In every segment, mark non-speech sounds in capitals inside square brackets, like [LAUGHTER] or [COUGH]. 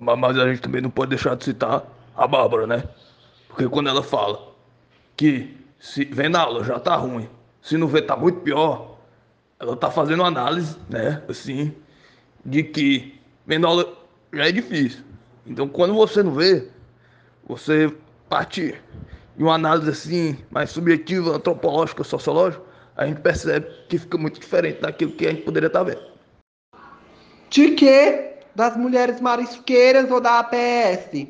Mas a gente também não pode deixar de citar a Bárbara, né? Porque quando ela fala que se vem na aula já tá ruim, se não vê tá muito pior, ela tá fazendo análise, né? Assim, de que vendo aula já é difícil. Então quando você não vê, você parte de uma análise assim, mais subjetiva, antropológica, sociológica, a gente percebe que fica muito diferente daquilo que a gente poderia estar tá vendo. De quê? Das mulheres marisqueiras ou da APS?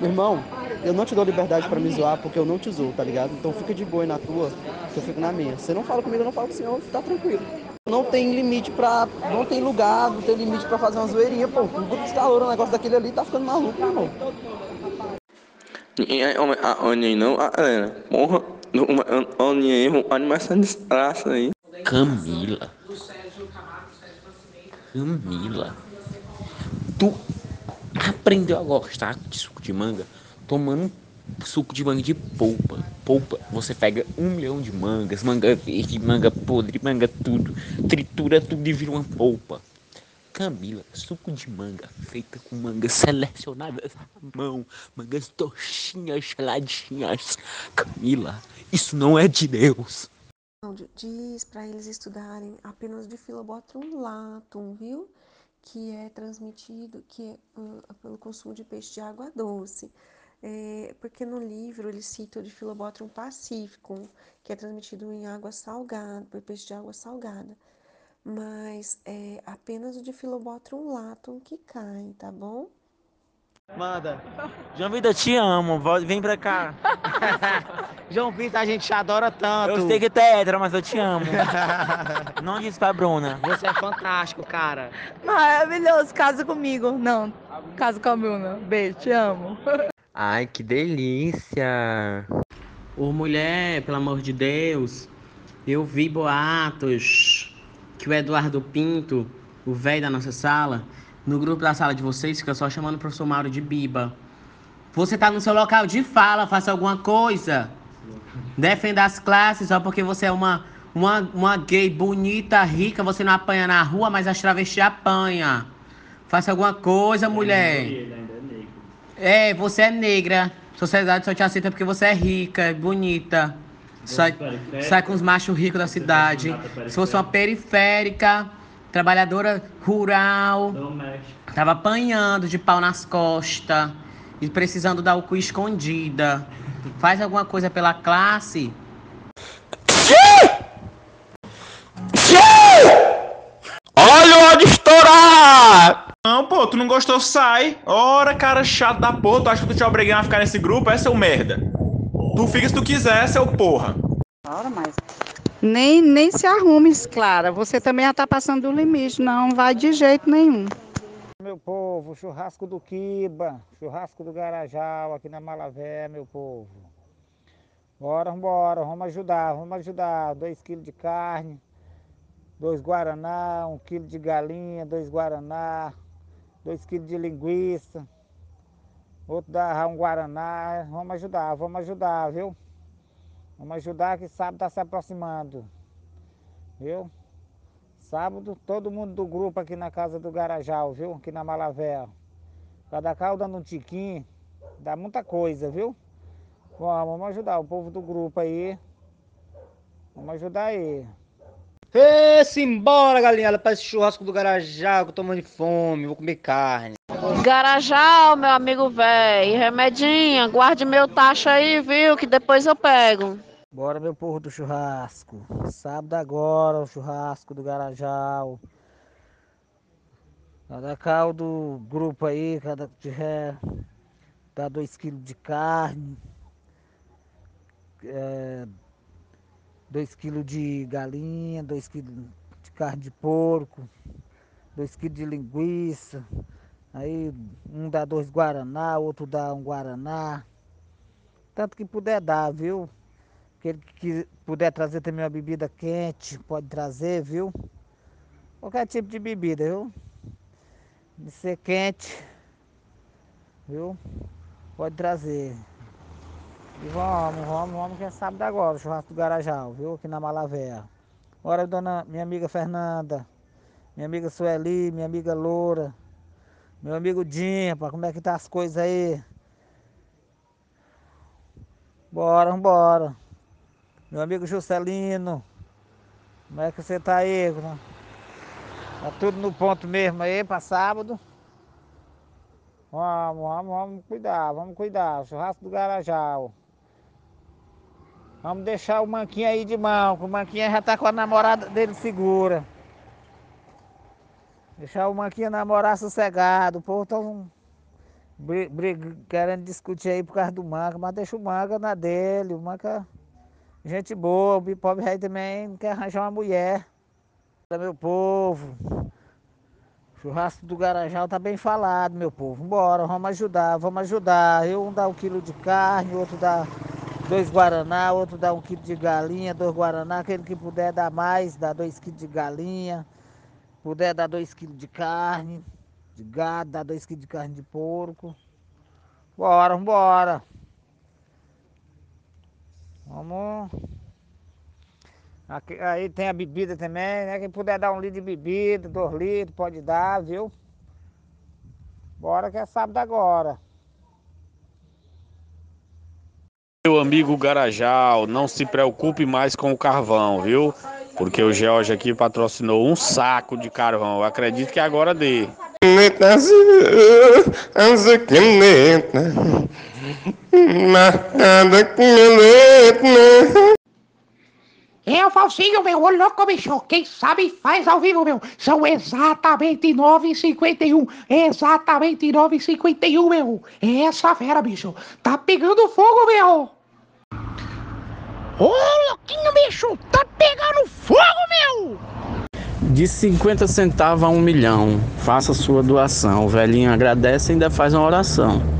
Meu irmão, eu não te dou liberdade para me zoar porque eu não te zoo, tá ligado? Então fica de boa na tua, que eu fico na minha. Você não fala comigo, eu não falo com o senhor, tá tranquilo. Não tem limite pra. Não tem lugar, não tem limite pra fazer uma zoeirinha, pô. O grupo de calor, o negócio daquele ali tá ficando maluco, meu irmão. Onde não, Helena, porra, olha essa desgraça aí. Camila. Camila. Tu aprendeu a gostar de suco de manga tomando suco de manga de polpa. Polpa, você pega um milhão de mangas, manga verde, manga podre, manga tudo, tritura tudo e vira uma polpa. Camila, suco de manga feita com mangas selecionadas à mão, mangas docinhas, geladinhas. Camila, isso não é de Deus. Diz para eles estudarem apenas de Philobotrum latum, viu? Que é transmitido que é, uh, pelo consumo de peixe de água doce é, porque no livro ele cita o de Philobotrum pacificum, que é transmitido em água salgada, por peixe de água salgada. Mas é apenas o de Philobotrum latum que cai, tá bom? Manda. [LAUGHS] João Vitor, te amo. Vem pra cá. [LAUGHS] João Vitor, a gente te adora tanto. Eu sei que tu é hétero, mas eu te amo. [LAUGHS] Não disse pra Bruna. Você é fantástico, cara. Maravilhoso. Casa comigo. Não, casa com a Bruna. Beijo, te amo. Ai, que delícia! Ô mulher, pelo amor de Deus, eu vi boatos que o Eduardo Pinto, o velho da nossa sala, no grupo da sala de vocês, fica só chamando o professor Mauro de Biba. Você tá no seu local de fala, faça alguma coisa. Defenda as classes, só porque você é uma, uma, uma gay bonita, rica, você não apanha na rua, mas as travestis apanha. Faça alguma coisa, mulher. É, você é negra. Sociedade só te aceita porque você é rica, é bonita. Sai, sai com os machos ricos da cidade. Se fosse uma periférica, trabalhadora rural, tava apanhando de pau nas costas e precisando dar o cu escondida. Faz alguma coisa pela classe. Olha onde estourar! Não, pô, tu não gostou, sai. Ora, cara chato da porra, tu acha que tu te obriguei a ficar nesse grupo? É seu merda. Tu fica se tu quiser, seu porra. Ora, mas. Nem, nem se arrume, Clara. Você também já tá passando do limite. Não vai de jeito nenhum. Meu povo, churrasco do Kiba, churrasco do Garajal, aqui na Malavé, meu povo. Bora, bora, vamos ajudar, vamos ajudar. Dois quilos de carne, dois guaraná, um quilo de galinha, dois guaraná, 2 quilos de linguiça, outro dá um guaraná, vamos ajudar, vamos ajudar, viu? Vamos ajudar que sábado está se aproximando, viu? Sábado, todo mundo do grupo aqui na casa do Garajal, viu? Aqui na Malavé. Cada carro dando um tiquinho, dá muita coisa, viu? Vamos, vamos ajudar o povo do grupo aí. Vamos ajudar aí. Esse embora, galinhada, para esse churrasco do Garajal, que eu tô tomando fome, vou comer carne. Garajal, meu amigo velho, remedinha, guarde meu taxa aí, viu, que depois eu pego. Bora, meu povo do churrasco. Sábado agora, o churrasco do Garajal. Cada caldo grupo aí, cada tiver, dá dois quilos de carne. É, 2 kg de galinha, 2 kg de carne de porco, 2 kg de linguiça. Aí um dá dois guaraná, outro dá um guaraná. Tanto que puder dar, viu? Aquele que puder trazer também uma bebida quente, pode trazer, viu? Qualquer tipo de bebida, viu? De ser quente, viu? Pode trazer. E vamos, vamos, vamos, que é sábado agora, o churrasco do Garajal, viu? Aqui na Malavé. Bora, dona, minha amiga Fernanda, minha amiga Sueli, minha amiga Loura, Meu amigo Dinho, pá, como é que tá as coisas aí? Bora, vambora. Meu amigo Juscelino, como é que você tá aí? Tá tudo no ponto mesmo aí pra sábado? Vamos, vamos, vamos cuidar, vamos cuidar. Churrasco do Garajal. Vamos deixar o Manquinha aí de mão, que o Manquinha já tá com a namorada dele segura. Deixar o Manquinha namorar sossegado. O povo tá um, querendo discutir aí por causa do Manca, mas deixa o Manca na dele. O Manca, gente boa. O pobre rei também quer arranjar uma mulher. Para meu povo. Churrasco do Garajal tá bem falado, meu povo. Bora, vamos ajudar, vamos ajudar. Eu um dá um quilo de carne, outro dá dois guaraná, outro dá um quilo de galinha, dois guaraná. Aquele que puder dar mais, dá dois quilos de galinha. Puder dar dois quilos de carne, de gado, dá dois quilos de carne de porco. Bora, vambora. Vamos. Aqui, aí tem a bebida também, né? Quem puder dar um litro de bebida, dois litros, pode dar, viu? Bora que é sábado agora. Meu amigo Garajal, não se preocupe mais com o carvão, viu? Porque o George aqui patrocinou um saco de carvão. Eu acredito que agora dê. É o Falsinho, meu, ô louco, bicho. Quem sabe faz ao vivo, meu. São exatamente 9h51. Exatamente 9h51, meu. É essa fera, bicho. Tá pegando fogo, meu. Ô, louquinho, bicho. Tá pegando fogo, meu. De 50 centavos a um milhão. Faça sua doação. O velhinho agradece e ainda faz uma oração.